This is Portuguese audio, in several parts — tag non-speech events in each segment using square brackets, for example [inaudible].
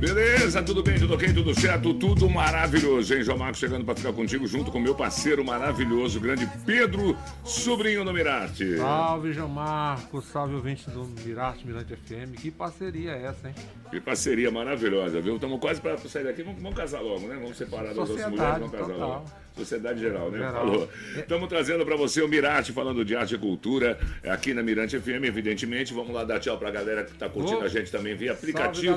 Beleza, tudo bem, tudo ok, tudo certo, tudo maravilhoso, hein? João Marcos chegando para ficar contigo junto com meu parceiro maravilhoso, grande Pedro, sobrinho do Mirarte. Salve, João Marcos, salve ouvintes do Mirarte Mirante FM. Que parceria é essa, hein? Que parceria maravilhosa, viu? Estamos quase para sair daqui, vamos, vamos, casar logo, né? Vamos separar das outras mulheres, vamos casar total. logo. Sociedade Geral, né? Geral. Falou. Estamos trazendo para você o Mirarte, falando de arte e cultura, aqui na Mirante FM, evidentemente. Vamos lá dar tchau para a galera que está curtindo a gente também via aplicativo.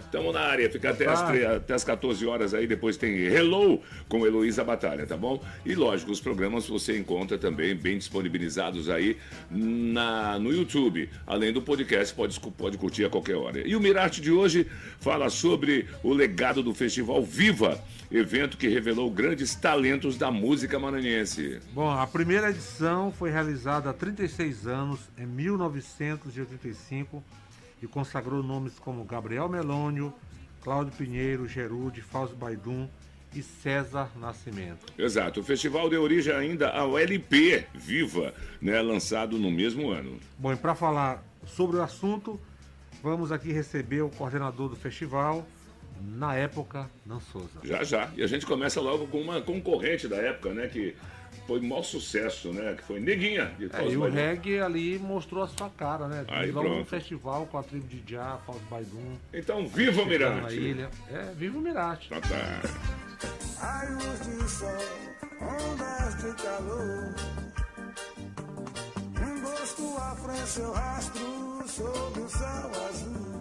Estamos na área, fica até as, até as 14 horas aí, depois tem Hello com Heloísa Batalha, tá bom? E lógico, os programas você encontra também bem disponibilizados aí na, no YouTube. Além do podcast, pode, pode curtir a qualquer hora. E o Mirarte de hoje fala sobre o legado do Festival Viva, evento que revelou grandes talentos da música maranhense. Bom, a primeira edição foi realizada há 36 anos, em 1985, e consagrou nomes como Gabriel Melônio, Cláudio Pinheiro, Gerude, Fausto Baidum e César Nascimento. Exato. O festival deu origem ainda ao LP Viva, né, lançado no mesmo ano. Bom, e para falar sobre o assunto, vamos aqui receber o coordenador do festival, na época, Nan Souza. Já, já. E a gente começa logo com uma concorrente da época, né, que foi um maior sucesso, né? Que foi Neguinha. De é, e o reggae ali mostrou a sua cara, né? Aí logo no festival com a tribo de Já, Fausto Baidum. Então, viva o Mirante! Na ilha. É, viva o Mirante. Tá, tá. Raios de sol, ondas de calor. Um gosto à frente, seu rastro sob o céu azul.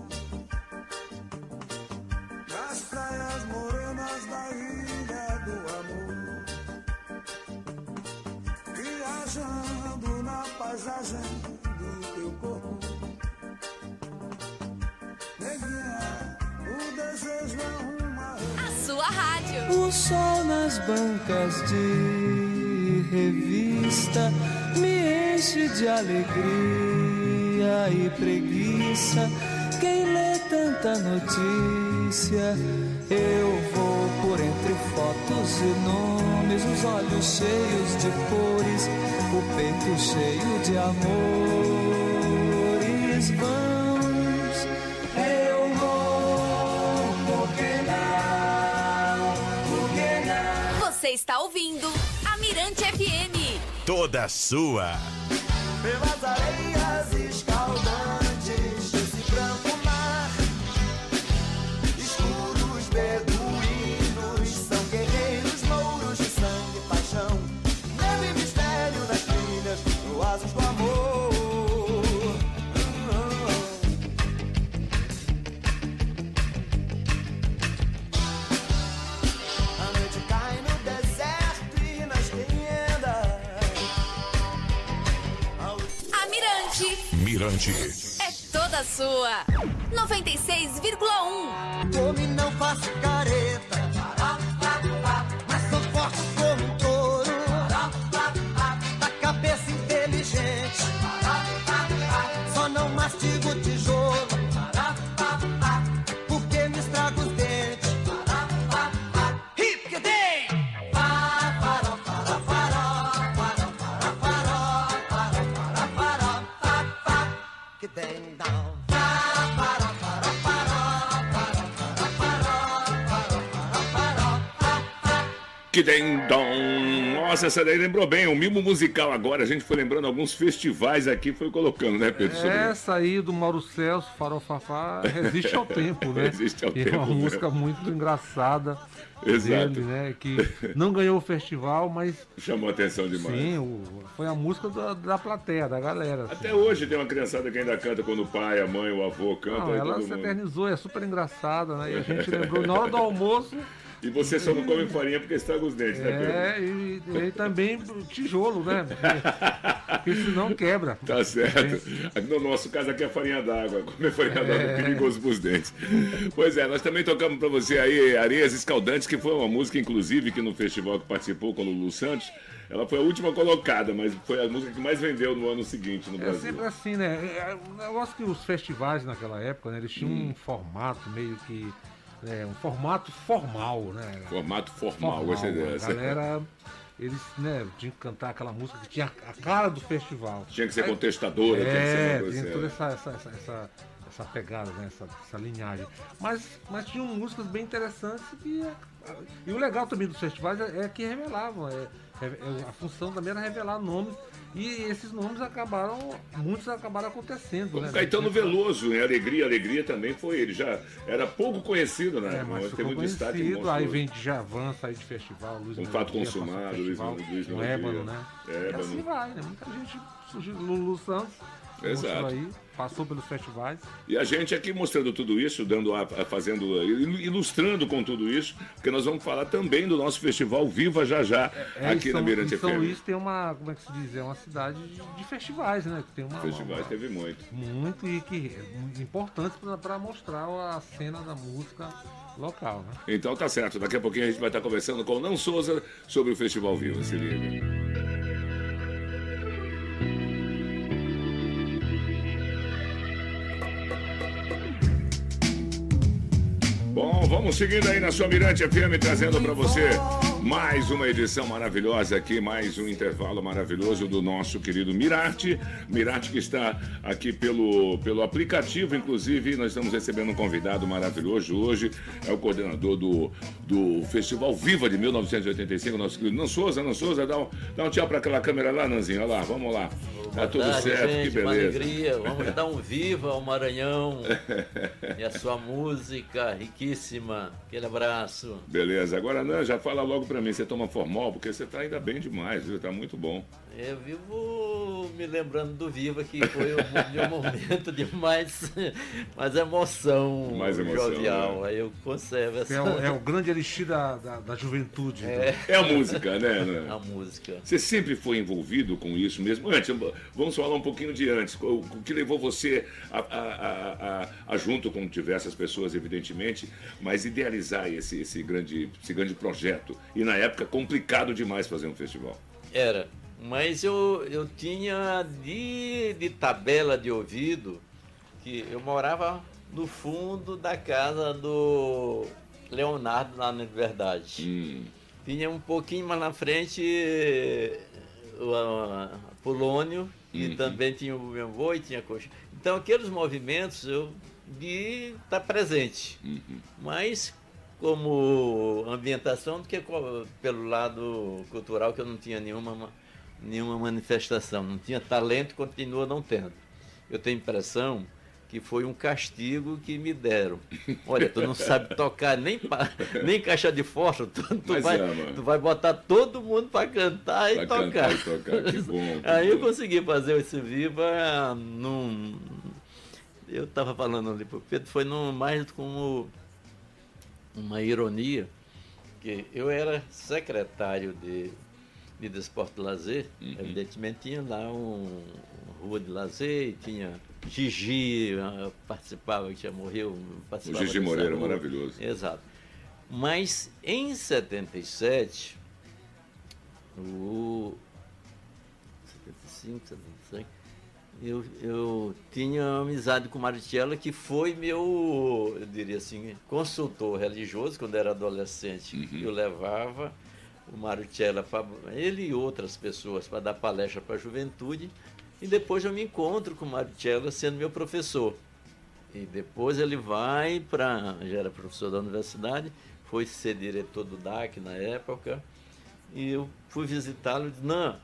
Praias morenas da ilha do amor. viajando na paisagem do teu corpo. Neguinha, o desejo é uma. A sua rádio. O sol nas bancas de revista me enche de alegria e preguiça. Quem lê tanta notícia? Eu vou por entre fotos e nomes, os olhos cheios de cores, o peito cheio de amores. Vamos, eu vou, por que não? Por que não? Você está ouvindo a Mirante FM. Toda sua. Pelas areias Mirante. É toda sua. 96,1. Tome, não faço careta. Que tem dom. Nossa, essa daí lembrou bem. O mimo musical agora. A gente foi lembrando alguns festivais aqui, foi colocando, né, Pedro? Essa aí do Mauro Celso, Farofafá, [laughs] resiste ao tempo, né? resiste ao e tempo. É uma né? música muito engraçada. Exato. Dele, né? Que não ganhou o festival, mas. Chamou atenção demais. Sim, o, foi a música da, da plateia, da galera. Assim. Até hoje tem uma criançada que ainda canta quando o pai, a mãe, o avô cantam. Não, ela se mundo. eternizou, é super engraçada, né? E a gente lembrou na hora do almoço. E você só não come farinha porque estraga os dentes, né, Pedro? É, e, e também tijolo, né? Porque, senão quebra. Tá certo. No nosso caso aqui é farinha d'água. Comer farinha é. d'água é perigoso pros dentes. Pois é, nós também tocamos pra você aí Areias Escaldantes, que foi uma música, inclusive, que no festival que participou com o Lulu Santos. Ela foi a última colocada, mas foi a música que mais vendeu no ano seguinte no Brasil. É sempre assim, né? Eu acho que os festivais naquela época, né, eles tinham hum. um formato meio que é, um formato formal, né? Formato formal, gostei dessa. A galera, eles, né, tinham que cantar aquela música que tinha a cara do festival. Tinha que ser contestadora, é, tinha que ser. É, tinha toda essa, essa, essa, essa pegada, né? essa, essa linhagem. Mas, mas tinham músicas bem interessantes e, e o legal também dos festivais é, é que revelavam. É, é, é, a função também era revelar nomes e esses nomes acabaram, muitos acabaram acontecendo. Como né? Caetano Veloso, em Alegria, Alegria também foi ele. Já era pouco conhecido, né? É, mas teve um destaque Aí vem de Javan, sair de festival, Luiz Um fato consumado, Luiz, Luiz Ébano, né? Ébano. E assim vai, né? Muita gente surgiu. Lulu Santos Exato. Aí, passou pelos festivais. E a gente aqui mostrando tudo isso, dando a, fazendo, ilustrando com tudo isso, porque nós vamos falar também do nosso festival Viva Já Já, é, aqui São, na Mirante São Luís tem uma, como é que se diz, é uma cidade de, festivais, né? Tem uma, festivais uma, teve muito. Muito e que é importante para mostrar a cena da música local, né? Então tá certo, daqui a pouquinho a gente vai estar conversando com o Não Souza sobre o Festival Viva, se liga. Bom, vamos seguindo aí na sua Mirante FM, trazendo para você mais uma edição maravilhosa aqui, mais um intervalo maravilhoso do nosso querido Mirarte. Mirarte que está aqui pelo, pelo aplicativo, inclusive, nós estamos recebendo um convidado maravilhoso hoje, é o coordenador do, do Festival Viva de 1985, nosso querido Nan Souza. Nan Souza, dá um, dá um tchau para aquela câmera lá, Nanzinho, olha lá, vamos lá. Tá tudo tarde, certo, gente, que beleza. Uma alegria, vamos [laughs] dar um viva ao Maranhão [laughs] e a sua música riquíssima. Aquele abraço. Beleza, agora Nan, já fala logo para mim, você toma formol, porque você tá ainda bem demais, viu? Tá muito bom. Eu vivo me lembrando do Viva, que foi o [laughs] meu momento de mais, mais emoção, mais emoção jovial. Né? Aí eu conservo essa... É o, é o grande elixir da, da, da juventude. É. é. a música, né? [laughs] A música. Você sempre foi envolvido com isso mesmo? Antes, vamos falar um pouquinho de antes. O, o que levou você a, a, a, a, junto com diversas pessoas, evidentemente, mas idealizar esse, esse, grande, esse grande projeto? E na época, complicado demais fazer um festival. Era mas eu, eu tinha de, de tabela de ouvido que eu morava no fundo da casa do Leonardo lá na Verdade. Hum. Tinha um pouquinho mais na frente o Polônio, e uhum. também tinha o meu avô e tinha coxa. Então aqueles movimentos eu de estar tá presente. Uhum. Mas como ambientação do que pelo lado cultural que eu não tinha nenhuma nenhuma manifestação, não tinha talento, continua não tendo. Eu tenho a impressão que foi um castigo que me deram. Olha, tu não sabe tocar nem, [laughs] nem caixa de fósforo, tu, tu vai, é, tu vai botar todo mundo para cantar e pra tocar. Cantar e tocar. Que bom, [laughs] que Aí bom. eu consegui fazer esse Viva num. Eu estava falando ali para o Pedro, foi num, mais como uma ironia, que eu era secretário de de desporto de lazer, uhum. evidentemente tinha lá um, uma rua de lazer, tinha Gigi, ah, participava, que já morreu. Participava o Gigi Moreira, rua. maravilhoso. Exato. Mas em 77, o 75, 76, eu, eu tinha amizade com Maritiela, que foi meu, eu diria assim, consultor religioso quando era adolescente. Uhum. Eu levava o Tchela, ele e outras pessoas para dar palestra para a juventude. E depois eu me encontro com o Tchela sendo meu professor. E depois ele vai para. Já era professor da universidade, foi ser diretor do DAC na época. E eu fui visitá-lo e disse: Não,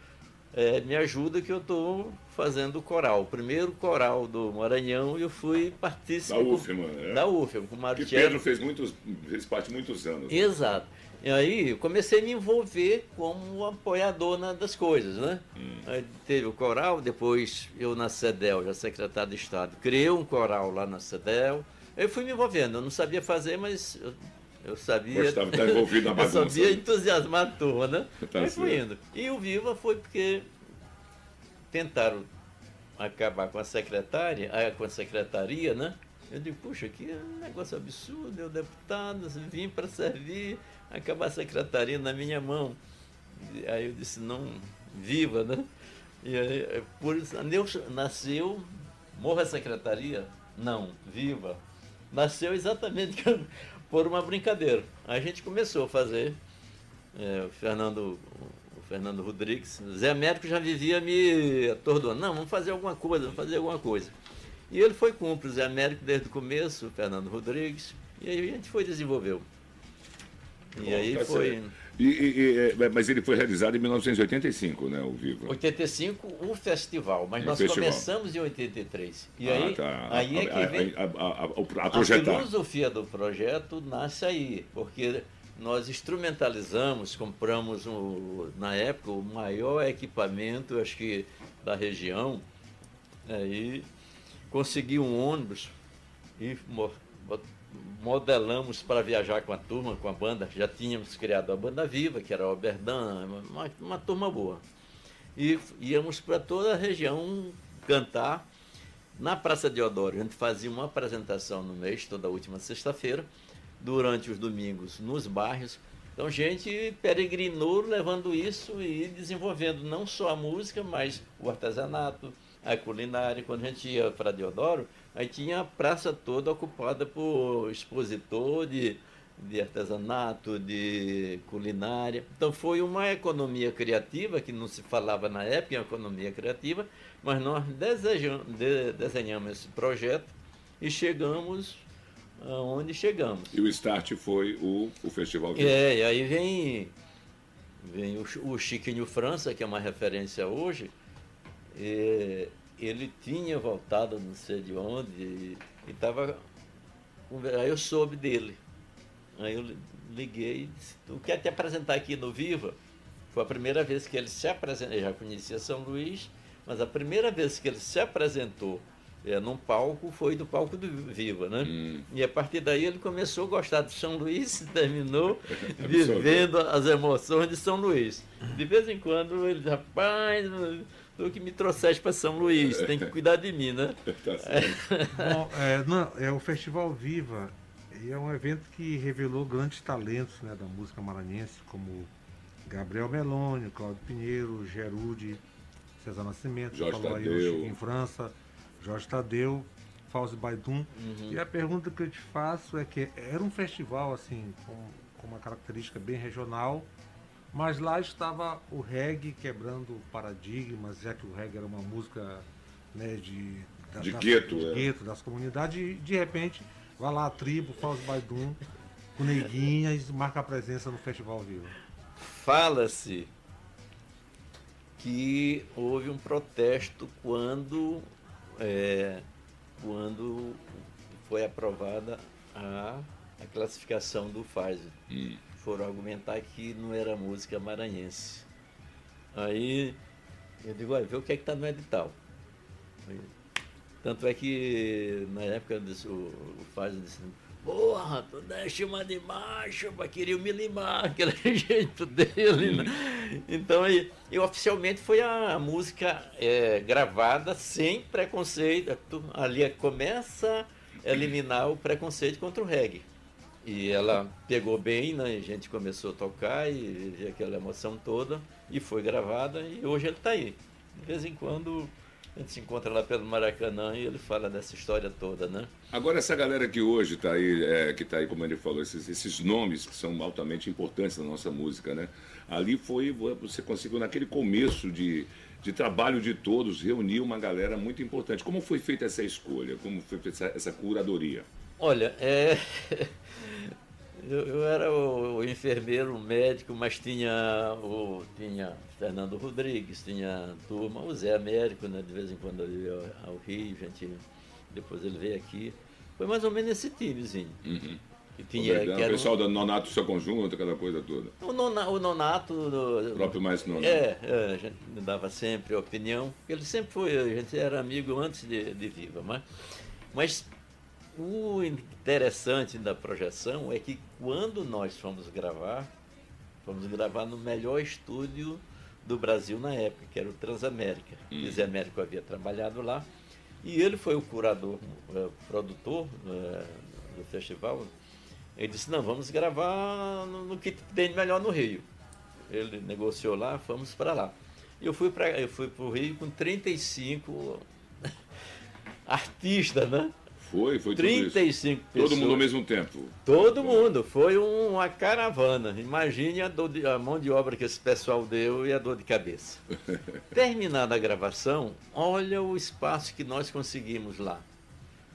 é, me ajuda que eu estou fazendo o coral. O primeiro coral do Maranhão eu fui participar. Da UFMA, né? Da UFMA, com o Mário Que Pedro fez, muitos, fez parte muitos anos. Exato. Né? E aí eu comecei a me envolver como apoiador na, das coisas, né? Hum. Aí teve o coral, depois eu na CEDEL, já secretário de Estado, criei um coral lá na CEDEL. Eu fui me envolvendo, eu não sabia fazer, mas eu, sabia. Gostava de estar envolvido na bagunça. [laughs] eu sabia entusiasmar a turma, né? [laughs] Tá aí fui indo. E o Viva foi porque tentaram acabar com a secretária, ah, com a secretaria, né? Eu digo, puxa, que negócio absurdo, eu deputado, vim para servir acabar a secretaria na minha mão. Aí eu disse, não, viva, né? E aí, é, por isso, nasceu, morra a secretaria? Não, viva. Nasceu exatamente [laughs] por uma brincadeira. Aí a gente começou a fazer, é, o Fernando o Fernando Rodrigues, Zé Américo já vivia me atordoando, não, vamos fazer alguma coisa, vamos fazer alguma coisa. E ele foi o Zé Américo desde o começo, o Fernando Rodrigues, e aí a gente foi desenvolveu. E Bom, aí foi. E, e, e, é, mas ele foi realizado em 1985, né, o Viva? 85, o festival, mas nós festival. começamos em 83. E ah, aí, tá. aí é que vem. A, a, a, a, filosofia do projeto nasce aí, porque nós instrumentalizamos, compramos um, na época o maior equipamento, acho que da região, aí consegui um ônibus e modelamos para viajar com a turma, com a banda. Já tínhamos criado a banda viva, que era o Oberdan, uma, uma turma boa. E íamos para toda a região cantar. Na Praça de Odoro, a gente fazia uma apresentação no mês, toda última sexta-feira, durante os domingos nos bairros. Então, gente peregrinou levando isso e desenvolvendo não só a música, mas o artesanato, a culinária. Quando a gente ia para Deodoro, Aí tinha a praça toda ocupada por expositor de, de artesanato, de culinária. Então foi uma economia criativa, que não se falava na época em economia criativa, mas nós desejamos, de, desenhamos esse projeto e chegamos aonde chegamos. E o start foi o, o Festival Viva. É, e aí vem, vem o, o Chiquinho França, que é uma referência hoje, e, ele tinha voltado não sei de onde e estava. Aí eu soube dele. Aí eu liguei e disse, tu quer te apresentar aqui no Viva? Foi a primeira vez que ele se apresentou, eu já conhecia São Luís, mas a primeira vez que ele se apresentou é, num palco foi do palco do Viva, né? Hum. E a partir daí ele começou a gostar de São Luís e terminou [laughs] vivendo as emoções de São Luís. De vez em quando ele rapaz, tu que me trouxeste para São Luís, tem que cuidar de mim, né? [laughs] Tá Bom, é, não, é o Festival Viva é um evento que revelou grandes talentos né, da música maranhense, como Gabriel Melônio, Cláudio Pinheiro, Gerude, César Nascimento, Jorge falou Tadeu. aí em França, Jorge Tadeu, Fausto Baidum. Uhum. E a pergunta que eu te faço é que era um festival assim com, com uma característica bem regional, mas lá estava o reggae quebrando paradigmas, já que o reggae era uma música né, de, da, de, gueto, de é. gueto, das comunidades, e de repente vai lá a tribo, Fausto Baidum, com neguinhas, marca a presença no Festival Vivo. Fala-se que houve um protesto quando, é, quando foi aprovada a, a classificação do Pfizer. Hum foram argumentar que não era música maranhense. Aí eu digo, olha, vê o que é que está no edital. Aí, tanto é que na época disse, o, o Fábio disse, porra, tu deixa uma de macho, para querer me limar, [laughs] aquele jeito dele. Né? Então, e, e, oficialmente foi a, a música é, gravada sem preconceito. Ali começa a eliminar o preconceito contra o reggae. E ela pegou bem, né? A gente começou a tocar e aquela emoção toda e foi gravada e hoje ele está aí. De vez em quando a gente se encontra lá pelo Maracanã e ele fala dessa história toda, né? Agora essa galera que hoje está aí, é, que está aí, como ele falou, esses, esses nomes que são altamente importantes na nossa música, né? Ali foi, você conseguiu naquele começo de, de trabalho de todos, reunir uma galera muito importante. Como foi feita essa escolha? Como foi feita essa, essa curadoria? Olha, é... [laughs] eu, eu, era o, o, enfermeiro, o médico, mas tinha o tinha Fernando Rodrigues, tinha turma, o Zé Américo, né? De vez em quando ele ia ao Rio, gente, depois ele veio aqui. Foi mais ou menos esse timezinho. Uhum. Que tinha, o, que o pessoal do Nonato seu conjunto, aquela coisa toda. O, nona, o Nonato. O próprio mais Nonato. É, é, a gente dava sempre opinião. Ele sempre foi, a gente era amigo antes de, de Viva, mas, mas o interessante da projeção é que quando nós fomos gravar, fomos gravar no melhor estúdio do Brasil na época, que era o Transamérica. Hum. O Zé Américo havia trabalhado lá e ele foi o curador, o eh, produtor é, do festival. Ele disse, não, vamos gravar no, no que tem melhor no Rio. Ele negociou lá, fomos para lá. E eu fui para eu fui para o Rio com 35 [laughs] artistas, né? Foi, foi 35 pessoas. Todo mundo ao mesmo tempo. Todo mundo. Foi uma caravana. Imagine a, de, a, mão de obra que esse pessoal deu e a dor de cabeça. [laughs] Terminada a gravação, olha o espaço que nós conseguimos lá.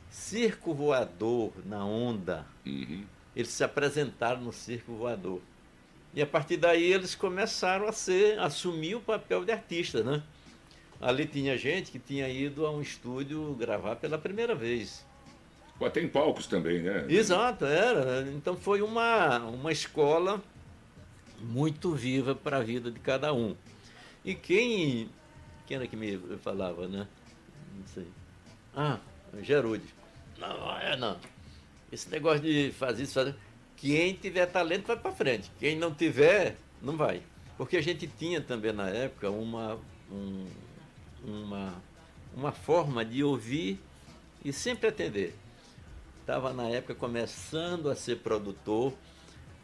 circo voador na onda. Uhum. Eles se apresentaram no circo voador. E a partir daí eles começaram a ser, a assumir o papel de artista, né? Ali tinha gente que tinha ido a um estúdio gravar pela primeira vez. Pô, tem palcos também, né? Exato, era. Então foi uma, uma escola muito viva para a vida de cada um. E quem. Quem era que me falava, né? Não sei. Ah, Gerude. Não, é não. Esse negócio de fazer isso, fazer. Quem tiver talento vai para frente. Quem não tiver, não vai. Porque a gente tinha também na época uma, um, uma, uma forma de ouvir e sempre atender. Estava na época começando a ser produtor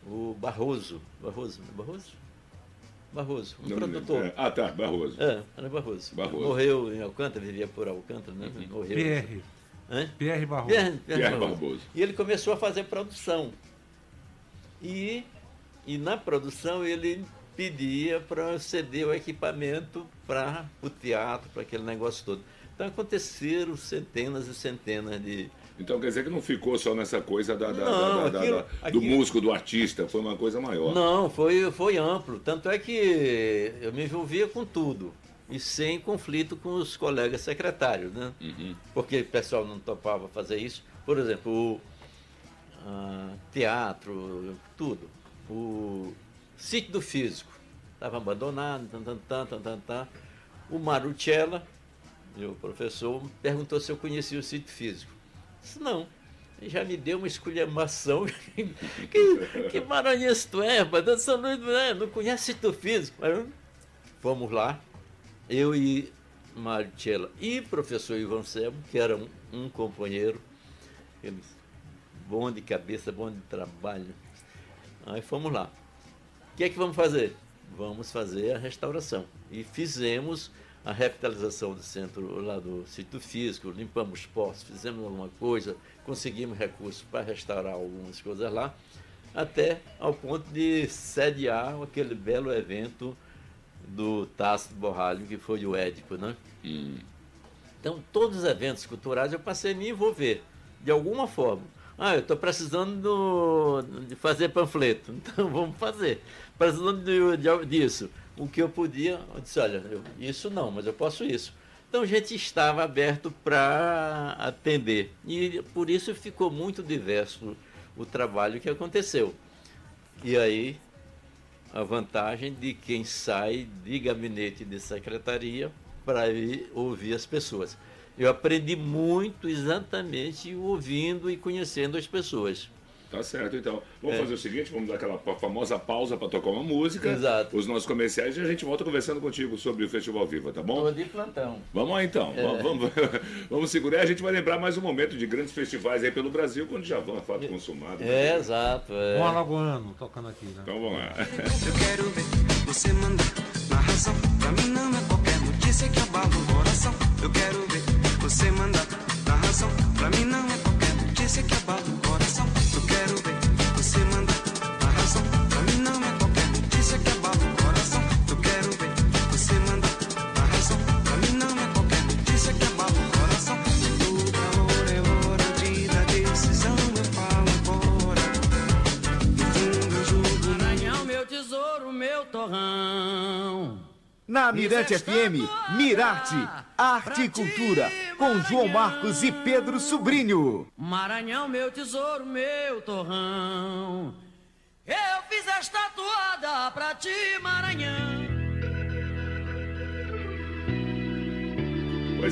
o Barroso. Barroso, é Barroso? Barroso, um não produtor. É. Ah, tá, Barroso. É, era Barroso. Barroso. Morreu em Alcântara, vivia por Alcântara, né? Uhum. Morreu. Pierre. Hã? Pierre Barroso. Pierre, Pierre, Pierre Barroso. Barroso. E ele começou a fazer produção. E, e na produção ele pedia para ceder o equipamento para o teatro, para aquele negócio todo. Então aconteceram centenas e centenas de. Então quer dizer que não ficou só nessa coisa da, da, não, da, aquilo, do aquilo... músico, do artista, foi uma coisa maior. Não, foi, foi amplo. Tanto é que eu me envolvia com tudo. E sem conflito com os colegas secretários, né? Uhum. Porque o pessoal não topava fazer isso. Por exemplo, o uh, teatro, tudo. O sítio do físico estava abandonado, tan, tan, tan, tan, tan. O Marucella, meu professor, perguntou se eu conhecia o sítio físico. Disse, não. Já me deu uma esculhambação. [laughs] que, que maranhense tu é, rapaz? Não, não, não conhece sítio físico. Mas, vamos lá. Eu e Maricela e professor Ivan Sebo, que era um, um companheiro, bom de cabeça, bom de trabalho. Aí fomos lá. O que é que vamos fazer? vamos fazer a restauração. E fizemos a revitalização do centro lá do sítio físico, limpamos postos, fizemos alguma coisa, conseguimos recursos para restaurar algumas coisas lá, até ao ponto de sediar aquele belo evento do Tácito Borralho, que foi o Édipo, né? Hum. Então, todos os eventos culturais eu passei a me envolver, de alguma forma. Ah, eu estou precisando de fazer panfleto, [laughs] então vamos fazer. Precisando de, de, disso. O que eu podia, eu disse, olha, eu, isso não, mas eu posso isso. Então a gente estava aberto para atender. E por isso ficou muito diverso o trabalho que aconteceu. E aí, a vantagem de quem sai de gabinete de secretaria para ir ouvir as pessoas. Eu aprendi muito exatamente ouvindo e conhecendo as pessoas. Tá certo, então. Vamos é. fazer o seguinte, vamos dar aquela famosa pausa para tocar uma música. Exato. Os nossos comerciais e a gente volta conversando contigo sobre o Festival Viva, tá bom? Estou de plantão. Vamos lá então. É. Vamos, vamos, [laughs] vamos segurar. A gente vai lembrar mais um momento de grandes festivais aí pelo Brasil, quando já vão a fato consumado. É, exato. É. Um alagoano tocando aqui, né? Então vamos lá. [laughs] Eu quero ver você mandar narração. Pra mim não é qualquer notícia que abala o coração. Eu quero ver você mandar narração. Pra mim não é qualquer notícia que abala o coração. Na Mirante FM, Mirarte, Arte e Cultura, com João Marcos e Pedro Sobrinho. Maranhão, meu tesouro, meu torrão. Eu fiz esta toada pra ti, Maranhão.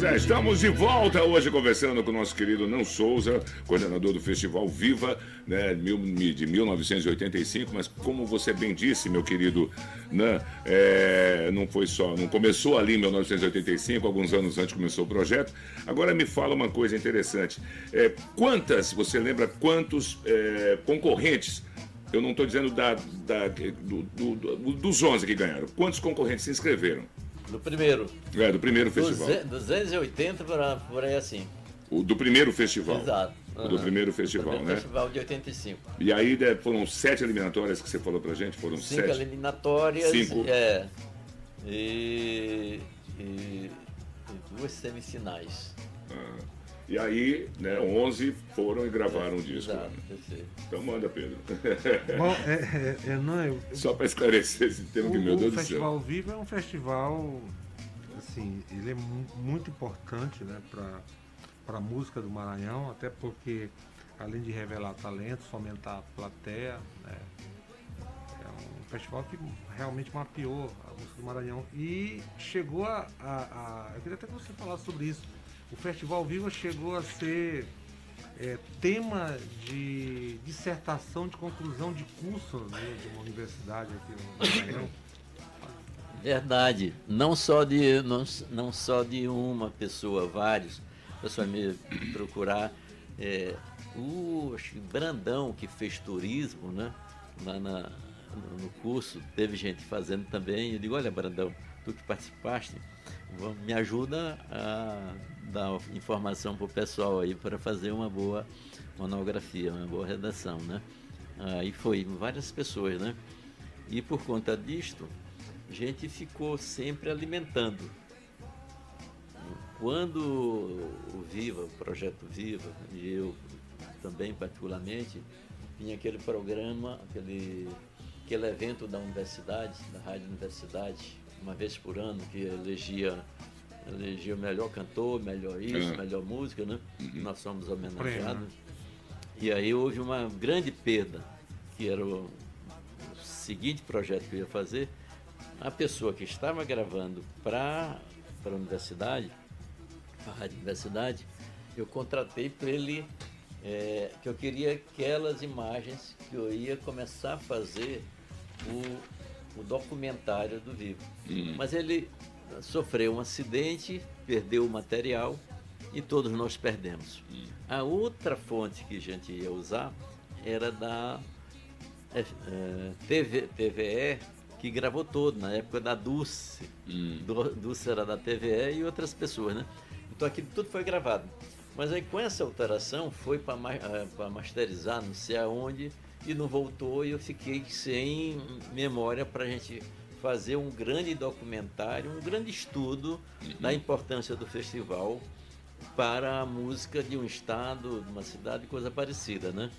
Pois é, estamos de volta hoje conversando com o nosso querido Não Souza, coordenador do Festival Viva, né, de 1985, mas como você bem disse, meu querido Nan, é, não foi só, não começou ali em 1985, alguns anos antes começou o projeto. Agora me fala uma coisa interessante. É, quantas, você lembra quantos é, concorrentes eu não estou dizendo da, da do, do, do, dos 11 que ganharam. Quantos concorrentes se inscreveram? Do primeiro. É, do primeiro festival. 280 por, por aí assim. O do primeiro festival. Exato. Uhum. O do primeiro festival, primeiro né? festival de 85. E aí né, foram sete eliminatórias que você falou pra gente? Foram Cinco sete? eliminatórias. Cinco. É. E, e, e duas semifinais. Ah. E aí, né, 11 foram e gravaram um disco. Exato, né? Então manda, Pedro. Bom, é, é, é, não, eu, Só para esclarecer esse tema que, meu Deus do céu. O Festival Vivo é um festival, assim, ele é muito importante né, para a música do Maranhão, até porque, além de revelar talentos, fomentar a plateia, né, é um festival que realmente mapeou a música do Maranhão e chegou a, a, a eu queria até que você falasse sobre isso o Festival Viva chegou a ser é, tema de dissertação de conclusão de curso né, de uma universidade aqui no Maranhão. Verdade. Não só de, não, não só de uma pessoa, vários. A pessoa me procurar. É, o Brandão, que fez turismo, né? Lá na, no curso, teve gente fazendo também. Eu digo, olha, Brandão, tu que participaste, me ajuda a dar informação para o pessoal aí para fazer uma boa monografia, uma boa redação, né? Aí foi várias pessoas, né? E por conta disto, a gente ficou sempre alimentando. Quando o Viva, o projeto Viva, e eu também particularmente, tinha aquele programa, aquele, aquele evento da universidade, da Rádio Universidade, uma vez por ano, que elegia elegia o melhor cantor, melhor isso, uhum. melhor música, né? Uhum. Nós somos homenageados. E aí houve uma grande perda, que era o, o seguinte projeto que eu ia fazer. A pessoa que estava gravando para a universidade, a rádio universidade, eu contratei para ele, é, que eu queria aquelas imagens que eu ia começar a fazer o, o documentário do Vivo. Uhum. Mas ele sofreu um acidente, perdeu o material e todos nós perdemos. Hum. A outra fonte que a gente ia usar era da é, é TV, TVE, que gravou todo, na época da Dulce. Hum. Dulce era da TVE e outras pessoas, né? Então aquilo tudo foi gravado. Mas aí com essa alteração foi para é, masterizar, não sei aonde, e não voltou e eu fiquei sem memória para a gente fazer um grande documentário, um grande estudo da importância do festival para a música de um estado, de uma cidade, coisa parecida, né?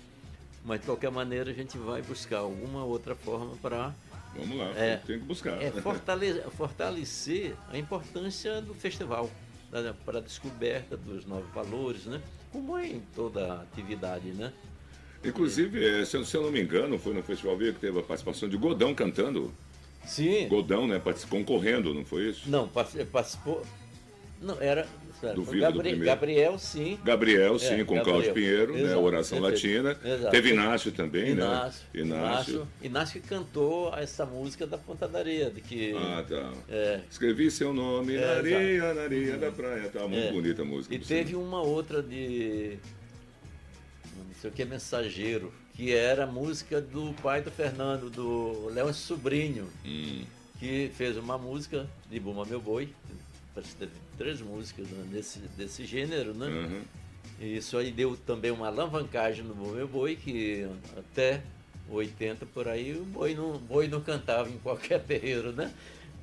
Mas de qualquer maneira a gente vai buscar alguma outra forma para Vamos lá, é, tem que buscar. É fortalecer, fortalecer a importância do festival para a descoberta dos novos valores, né? Como é em toda atividade, né? Inclusive, é, se eu não me engano, foi no Festival Via que teve a participação de Godão cantando. Sim. Godão, né? Concorrendo, não foi isso? Não, participou. Não, era. do Viva Gabri do Gabriel, sim. Gabriel, sim, é, com Gabriel. Cláudio Pinheiro, né? Oração Perfeito. Latina. Exato. Teve Inácio também, Inácio, né? Inácio. Inácio. Inácio que cantou essa música da Ponta da Areia. De que, ah, tá. É, Escrevi seu nome é, na areia, exato. na areia da praia. Tá muito é. bonita a música. E teve uma outra de. Sei o que, Mensageiro que era música do pai do Fernando, do Léo Sobrinho, hum. que fez uma música de Buma Meu Boi. Parece que teve três músicas né, desse, desse gênero, né? Uhum. E isso aí deu também uma alavancagem no Buma Meu Boi, que até 80 por aí o boi não, boi não cantava em qualquer [laughs] terreiro, né?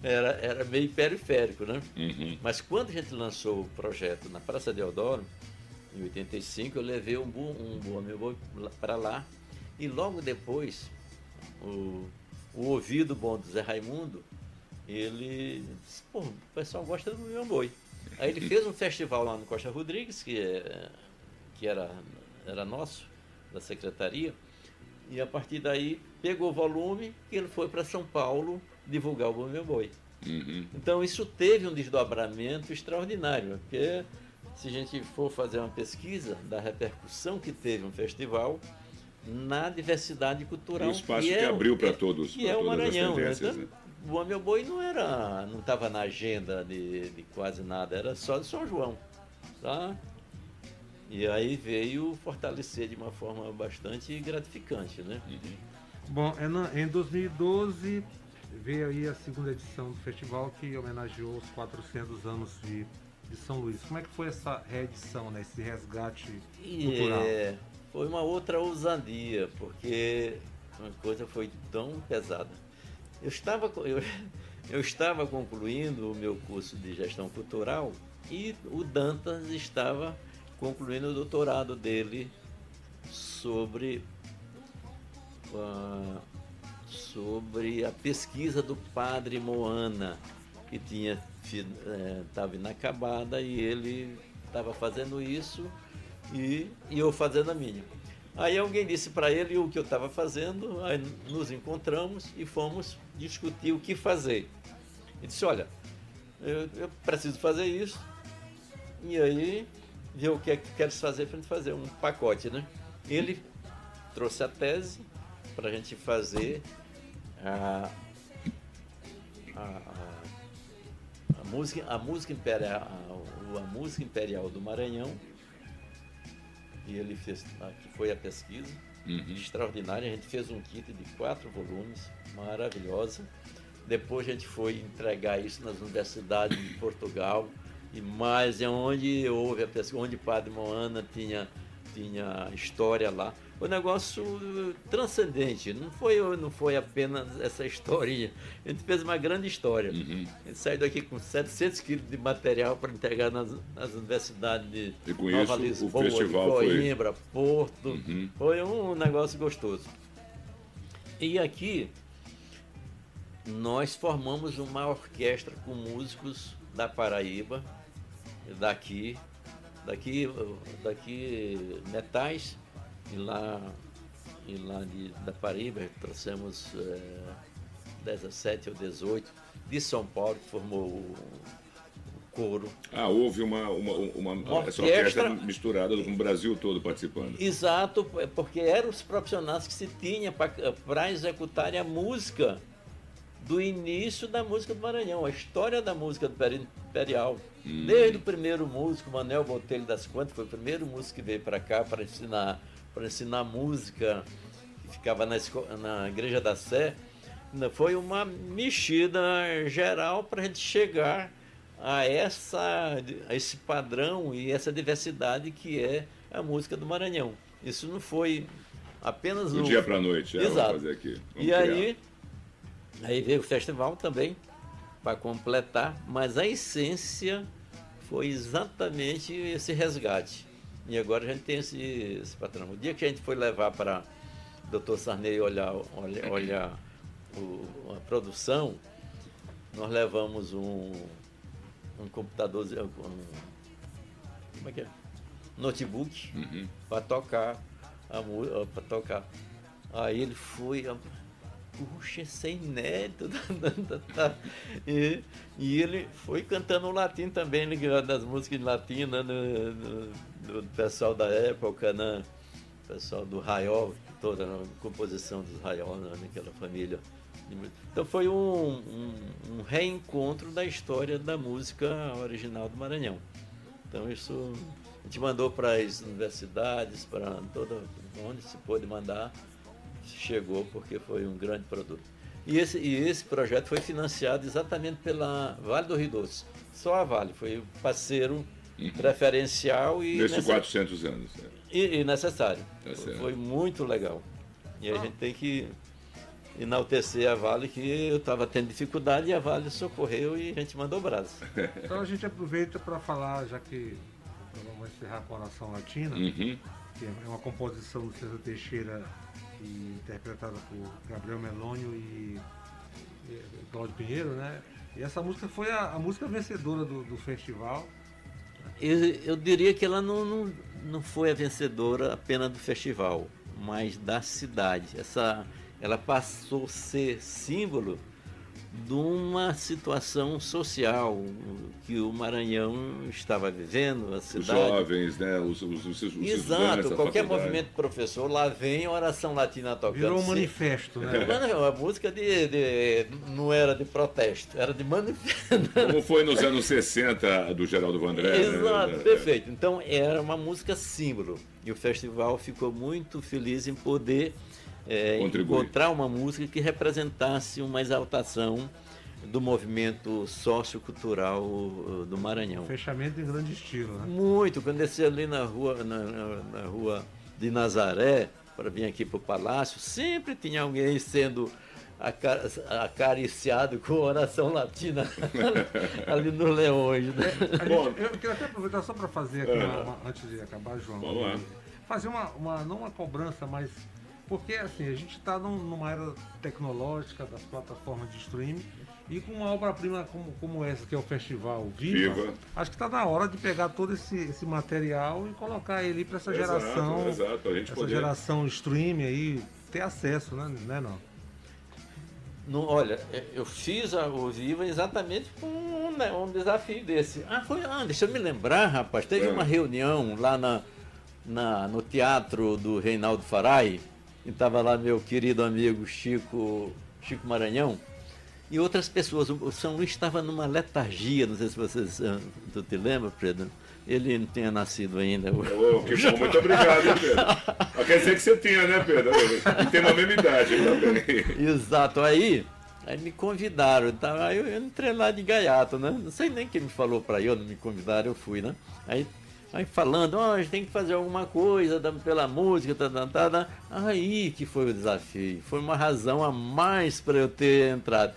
Era, era meio periférico, né? Uhum. Mas quando a gente lançou o projeto na Praça de Eudoro, em 85, eu levei um, um Buma Meu Boi para lá e logo depois, o, o ouvido bom do Zé Raimundo, ele disse, pô, o pessoal gosta do meu boi. Aí ele fez um [laughs] festival lá no Costa Rodrigues, que, é, que era, era nosso, da secretaria, e a partir daí pegou o volume e ele foi para São Paulo divulgar o Meu Boi. Uhum. Então isso teve um desdobramento extraordinário, porque se a gente for fazer uma pesquisa da repercussão que teve um festival, na diversidade cultural. E o espaço que, é, abriu para todos. Que é o Maranhão. Né? Então, né? O Meu Boi não era, não estava na agenda de, de, quase nada, era só de São João. Tá? E aí veio fortalecer de uma forma bastante gratificante. Né? Uhum. Bom, é em 2012 veio aí a segunda edição do festival que homenageou os 400 anos de, de São Luís. Como é que foi essa reedição, né? esse resgate cultural? É, foi uma outra ousadia, porque uma coisa foi tão pesada. Eu estava, eu, [laughs] eu estava concluindo o meu curso de gestão cultural e o Dantas estava concluindo o doutorado dele sobre, uh, sobre a pesquisa do padre Moana, que tinha estava é, inacabada e ele estava fazendo isso e, e eu fazendo a minha. Aí alguém disse para ele o que eu estava fazendo, aí nos encontramos e fomos discutir o que fazer. Ele disse, olha, eu, eu preciso fazer isso, e aí ver o que é que queres fazer para a gente fazer um pacote, né? Ele trouxe a tese para a gente fazer a, a, a, a, música, a música imperial, a, a música imperial do Maranhão e ele fez, que foi a pesquisa, uhum. extraordinária. A gente fez um kit de quatro volumes, maravilhosa. Depois a gente foi entregar isso nas universidades de Portugal e mais é onde houve a pesquisa, onde Padre Moana tinha, tinha história lá um negócio transcendente. Não foi, não foi apenas essa historinha. A gente fez uma grande história. Uhum. A gente saiu daqui com 700 quilos de material para entregar nas, nas universidades de e com Nova isso, Lisboa, o festival de Coimbra, foi... Porto. Uhum. Foi um negócio gostoso. E aqui nós formamos uma orquestra com músicos da Paraíba, daqui, daqui, daqui metais e lá, e lá de, da Paraíba trouxemos é, 17 ou 18. De São Paulo, que formou o, o coro. Ah, houve uma, uma, uma, uma orquestra, orquestra misturada com o Brasil todo participando. Exato, porque eram os profissionais que se tinha para executarem a música do início da música do Maranhão, a história da música do Imperial. Hum. Desde o primeiro músico, Manuel Botelho das Quantas, foi o primeiro músico que veio para cá para ensinar para ensinar música, que ficava na, na Igreja da Sé, foi uma mexida geral para a gente chegar a, essa, a esse padrão e essa diversidade que é a música do Maranhão. Isso não foi apenas do dia para a noite, é, Exato. fazer aqui. Vamos e criar. aí, aí veio o festival também para completar, mas a essência foi exatamente esse resgate. E agora a gente tem esse, esse patrão. O dia que a gente foi levar para o doutor Sarney olhar, olhar, olhar o, a produção, nós levamos um, um computador, um, como é que é? notebook uhum. para tocar a para tocar. Aí ele foi, puxa, isso é inédito. [laughs] e, e ele foi cantando latim também, ligado das músicas latinas no, no, do pessoal da época, né? pessoal do Raiol, toda a composição dos Raiol, né? família. Então foi um, um, um, reencontro da história da música original do Maranhão. Então isso a gente mandou para as universidades, para toda onde se pôde mandar, chegou porque foi um grande produto. E esse, e esse projeto foi financiado exatamente pela Vale do Rio Doce. Só a Vale foi parceiro uhum. preferencial e. Nesses 400 anos. É. E, e, necessário. Tá foi muito legal. E a ah. gente tem que enaltecer a Vale, que eu estava tendo dificuldade e a Vale socorreu e a gente mandou braço. [laughs] Então a gente aproveita para falar, já que vamos encerrar com a oração latina, uhum. que é uma composição do César Teixeira interpretada por Gabriel Melônio e, e Cláudio Pinheiro, né? E essa música foi a, a música vencedora do, do festival. Eu, eu, diria que ela não, não, não foi a vencedora apenas do festival, mas da cidade. Essa, ela passou a ser símbolo de uma situação social que o Maranhão estava vivendo, a cidade. Os jovens, né? Os, os, os, os Exato, qualquer movimento professor, lá vem oração latina tocando. Virou um manifesto, né? A música de, de, não era de protesto, era de manifesto. Como foi nos anos 60 do Geraldo Vandré. Né? Exato, né? perfeito. Então era uma música símbolo. E o festival ficou muito feliz em poder é, encontrar uma música que representasse uma exaltação do movimento sociocultural uh, do Maranhão. Fechamento em grande estilo, né? Muito. Quando desci ali na rua, na, na, na rua de Nazaré, para vir aqui para o Palácio, sempre tinha alguém sendo acariciado com oração latina [laughs] ali no Leões. Né? É, Bom, eu queria até aproveitar só para fazer aqui, uma, uma, antes de acabar, João. Lá. Fazer uma, uma, não uma cobrança, mas. Porque assim, a gente está num, numa era tecnológica das plataformas de streaming e com uma obra-prima como, como essa, que é o Festival Viva, Viva. acho que está na hora de pegar todo esse, esse material e colocar ele para essa exato, geração. Exato, a gente essa poder... geração streaming aí ter acesso, né? né não? No, olha, é, eu fiz a, o Viva exatamente com um, né, um desafio desse. Ah, foi, ah, deixa eu me lembrar, rapaz, teve é. uma reunião lá na, na, no teatro do Reinaldo Farai, e estava lá meu querido amigo Chico, Chico Maranhão, e outras pessoas. O São Luís estava numa letargia, não sei se vocês uh, tu te lembra, Pedro? Ele não tinha nascido ainda. Oh, que bom, muito obrigado, hein, Pedro. [laughs] Quer dizer que você tinha, né, Pedro? Tem uma mesma idade também. Exato. Aí, aí me convidaram. Então, aí eu entrei lá de gaiato, né? Não sei nem quem me falou para eu, não me convidaram, eu fui, né? Aí, aí falando, oh, a gente tem que fazer alguma coisa pela música, tá, tá, tá, tá. Aí que foi o desafio. Foi uma razão a mais para eu ter entrado.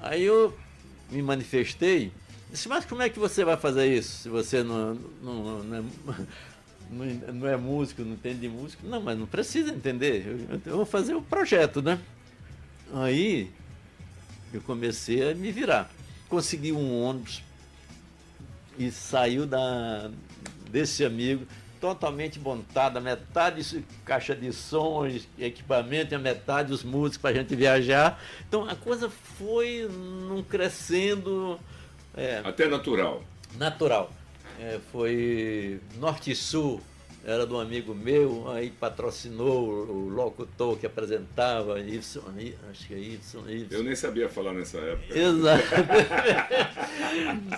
Aí eu me manifestei Disse, mas como é que você vai fazer isso se você não, não, não, é, [laughs] não é músico, não entende de música? Não, mas não precisa entender. Eu, eu vou fazer o projeto, né? Aí eu comecei a me virar. Consegui um ônibus e saiu da, desse amigo totalmente montada, metade caixa de sons, equipamento, e a metade os músicos para a gente viajar. Então a coisa foi num crescendo é, Até natural. Natural. É, foi Norte e Sul, era de um amigo meu, aí patrocinou o locutor que apresentava, Ibson, acho que é Ibson. Eu nem sabia falar nessa época. Exato.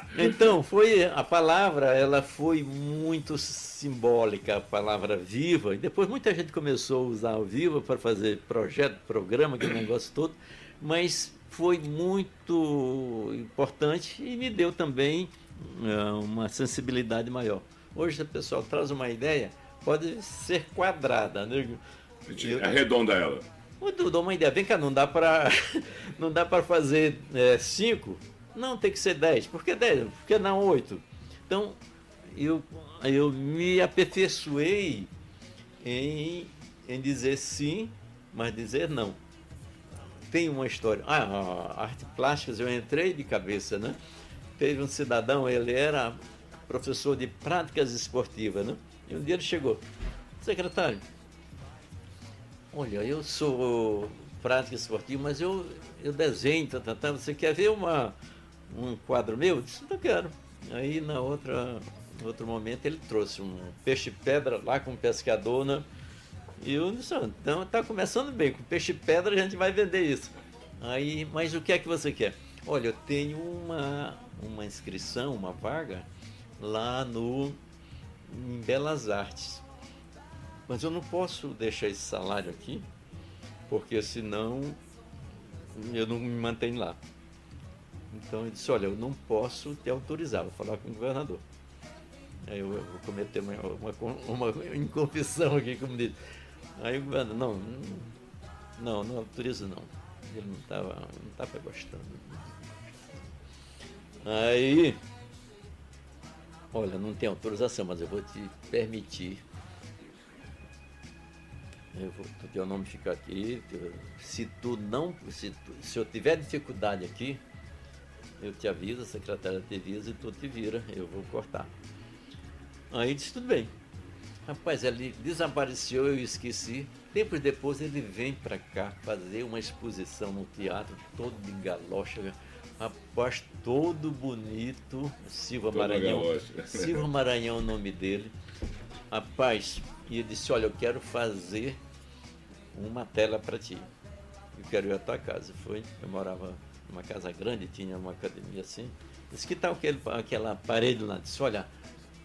[laughs] então, foi a palavra, ela foi muito simbólica, a palavra viva, e depois muita gente começou a usar o viva para fazer projeto, programa, aquele negócio todo, mas foi muito importante e me deu também uh, uma sensibilidade maior. Hoje, se o pessoal traz uma ideia, pode ser quadrada, né? Eu, arredonda ela. Eu dou uma ideia. Vem cá, não dá para [laughs] não dá para fazer é, cinco? Não, tem que ser dez. Por que dez? Por que não oito? Então, eu, eu me aperfeiçoei em, em dizer sim, mas dizer não tem uma história. Ah, arte plásticas eu entrei de cabeça, né? Teve um cidadão, ele era professor de práticas esportivas, né? E um dia ele chegou, secretário, olha, eu sou prática esportiva, mas eu, eu desenho, tá, tá, tá, você quer ver uma, um quadro meu? Eu disse, não quero. Aí na outra, outro momento ele trouxe um peixe-pedra lá com um pescador, né? E eu disse, então tá começando bem, com peixe pedra a gente vai vender isso. Aí, mas o que é que você quer? Olha, eu tenho uma, uma inscrição, uma vaga lá no em Belas Artes. Mas eu não posso deixar esse salário aqui, porque senão eu não me mantenho lá. Então eu disse, olha, eu não posso te autorizar, vou falar com o governador. Aí eu, vou cometer uma, uma, uma inconfissão aqui, como diz. Aí o governo, não, não, não autorizo não. Ele não estava não tava gostando. Aí, olha, não tem autorização, mas eu vou te permitir. Eu vou, o teu nome fica aqui. Se tu não, se, tu, se eu tiver dificuldade aqui, eu te aviso, a secretária te avisa e tu te vira, eu vou cortar. Aí disse, tudo bem. Rapaz, ele desapareceu, eu esqueci. Tempos depois ele vem para cá fazer uma exposição no teatro, todo de galocha. Rapaz, todo bonito. Silva todo Maranhão. Galocha. [laughs] Silva Maranhão é o nome dele. Rapaz, e ele disse, olha, eu quero fazer uma tela para ti. Eu quero ir à tua casa. Foi, eu morava numa casa grande, tinha uma academia assim. Disse, que tal aquele, aquela parede lá? Disse, olha,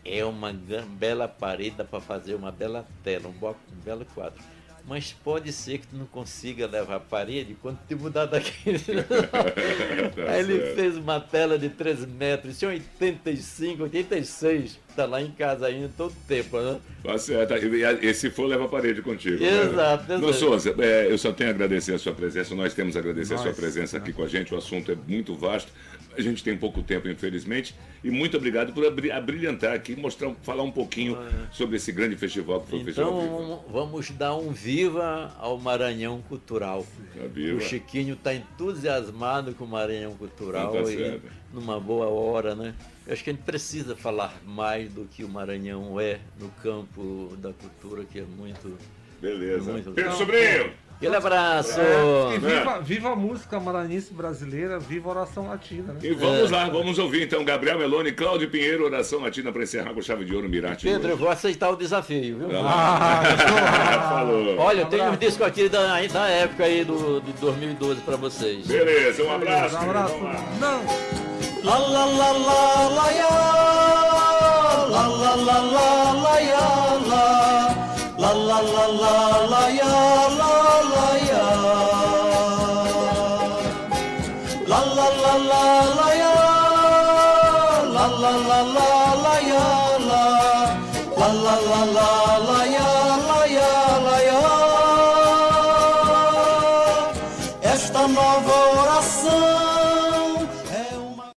é uma bela parede para fazer uma bela tela, um, um belo quadro. Mas pode ser que tu não consiga levar a parede quando te mudar daqui. [laughs] tá Aí ele fez uma tela de 3 metros, tinha 85, 86, tá lá em casa ainda todo tempo, né? Tá certo. E se for, leva a parede contigo. Exato, né? Não, Souza, é, eu só tenho a agradecer a sua presença, nós temos a agradecer Nós, a sua presença aqui com a gente, o assunto é muito vasto. A gente tem pouco tempo, infelizmente. E muito obrigado por abrilhantar aqui, mostrar, falar um pouquinho ah, sobre esse grande festival que foi então, o Festival Viva. vamos dar um viva ao Maranhão Cultural. Viva. O Chiquinho está entusiasmado com o Maranhão Cultural tá e numa boa hora, né? Eu acho que a gente precisa falar mais do que o Maranhão é no campo da cultura, que é muito. Beleza. Muito Pedro Sobrinho! Aquele abraço! É, viva, viva, a música maranhense brasileira, viva a oração latina. Né? E vamos é. lá, vamos ouvir então Gabriel Meloni, Cláudio Pinheiro, oração latina para encerrar com chave de ouro Mirate. Pedro, eu vou aceitar o desafio, viu? Ah, falou. Olha, eu tenho um disco aqui da, da época aí do, de 2012 para vocês. Beleza, um abraço. Um abraço. Não. La la la la la ya, la la la la la ya, la. La la la la la ya la la ya